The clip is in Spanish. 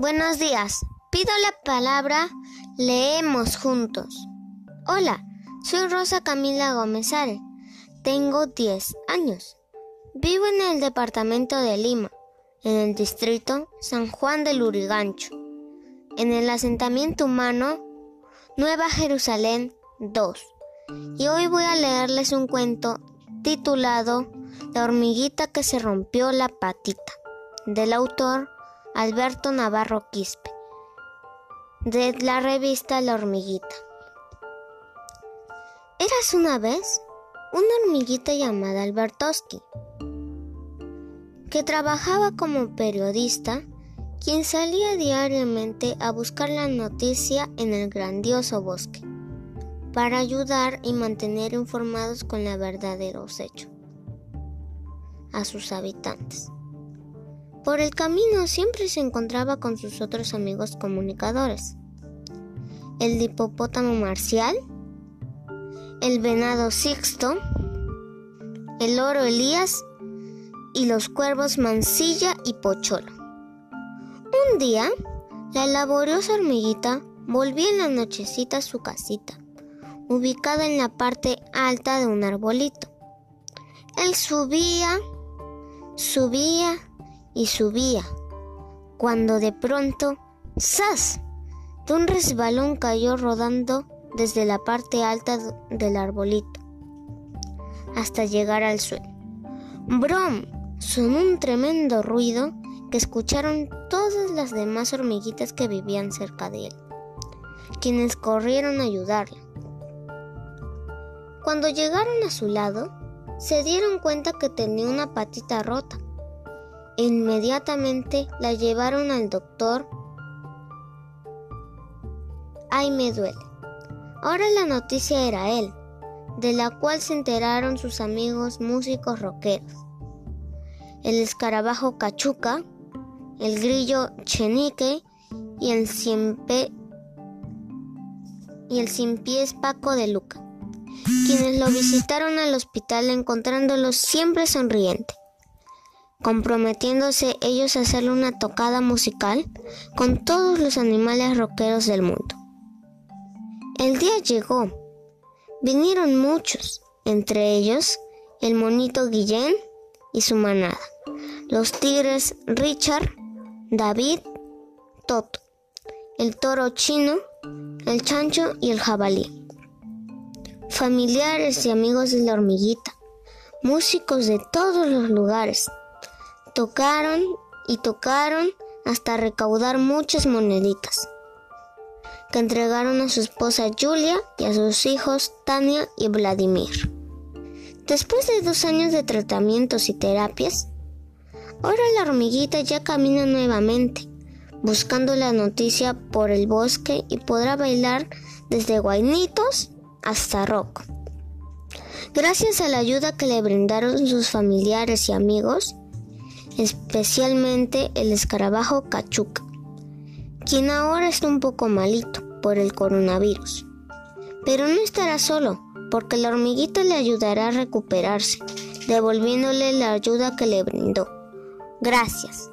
Buenos días. Pido la palabra. Leemos juntos. Hola, soy Rosa Camila Gómez Are. Tengo 10 años. Vivo en el departamento de Lima, en el distrito San Juan del Lurigancho, en el asentamiento humano Nueva Jerusalén 2. Y hoy voy a leerles un cuento titulado La hormiguita que se rompió la patita, del autor Alberto Navarro Quispe, de la revista La Hormiguita. Eras una vez una hormiguita llamada Albertoski, que trabajaba como periodista, quien salía diariamente a buscar la noticia en el grandioso bosque, para ayudar y mantener informados con la verdaderos hechos a sus habitantes. Por el camino siempre se encontraba con sus otros amigos comunicadores. El hipopótamo marcial, el venado Sixto, el loro Elías y los cuervos Mansilla y Pocholo. Un día, la laboriosa hormiguita volvió en la nochecita a su casita, ubicada en la parte alta de un arbolito. Él subía, subía y subía, cuando de pronto, ¡zas! de un resbalón cayó rodando desde la parte alta del arbolito hasta llegar al suelo. ¡Brom! Sonó un tremendo ruido que escucharon todas las demás hormiguitas que vivían cerca de él, quienes corrieron a ayudarla. Cuando llegaron a su lado, se dieron cuenta que tenía una patita rota Inmediatamente la llevaron al doctor. Ay, me duele. Ahora la noticia era él, de la cual se enteraron sus amigos músicos rockeros. El escarabajo Cachuca, el grillo Chenique y el siempre y el sin pies Paco de Luca, quienes lo visitaron al hospital encontrándolo siempre sonriente comprometiéndose ellos a hacerle una tocada musical con todos los animales rockeros del mundo. El día llegó. Vinieron muchos, entre ellos el monito Guillén y su manada, los tigres Richard, David, Toto, el toro chino, el chancho y el jabalí. Familiares y amigos de la hormiguita, músicos de todos los lugares, Tocaron y tocaron hasta recaudar muchas moneditas que entregaron a su esposa Julia y a sus hijos Tania y Vladimir. Después de dos años de tratamientos y terapias, ahora la hormiguita ya camina nuevamente, buscando la noticia por el bosque y podrá bailar desde guainitos hasta rock. Gracias a la ayuda que le brindaron sus familiares y amigos, especialmente el escarabajo cachuca, quien ahora está un poco malito por el coronavirus. Pero no estará solo, porque la hormiguita le ayudará a recuperarse, devolviéndole la ayuda que le brindó. Gracias.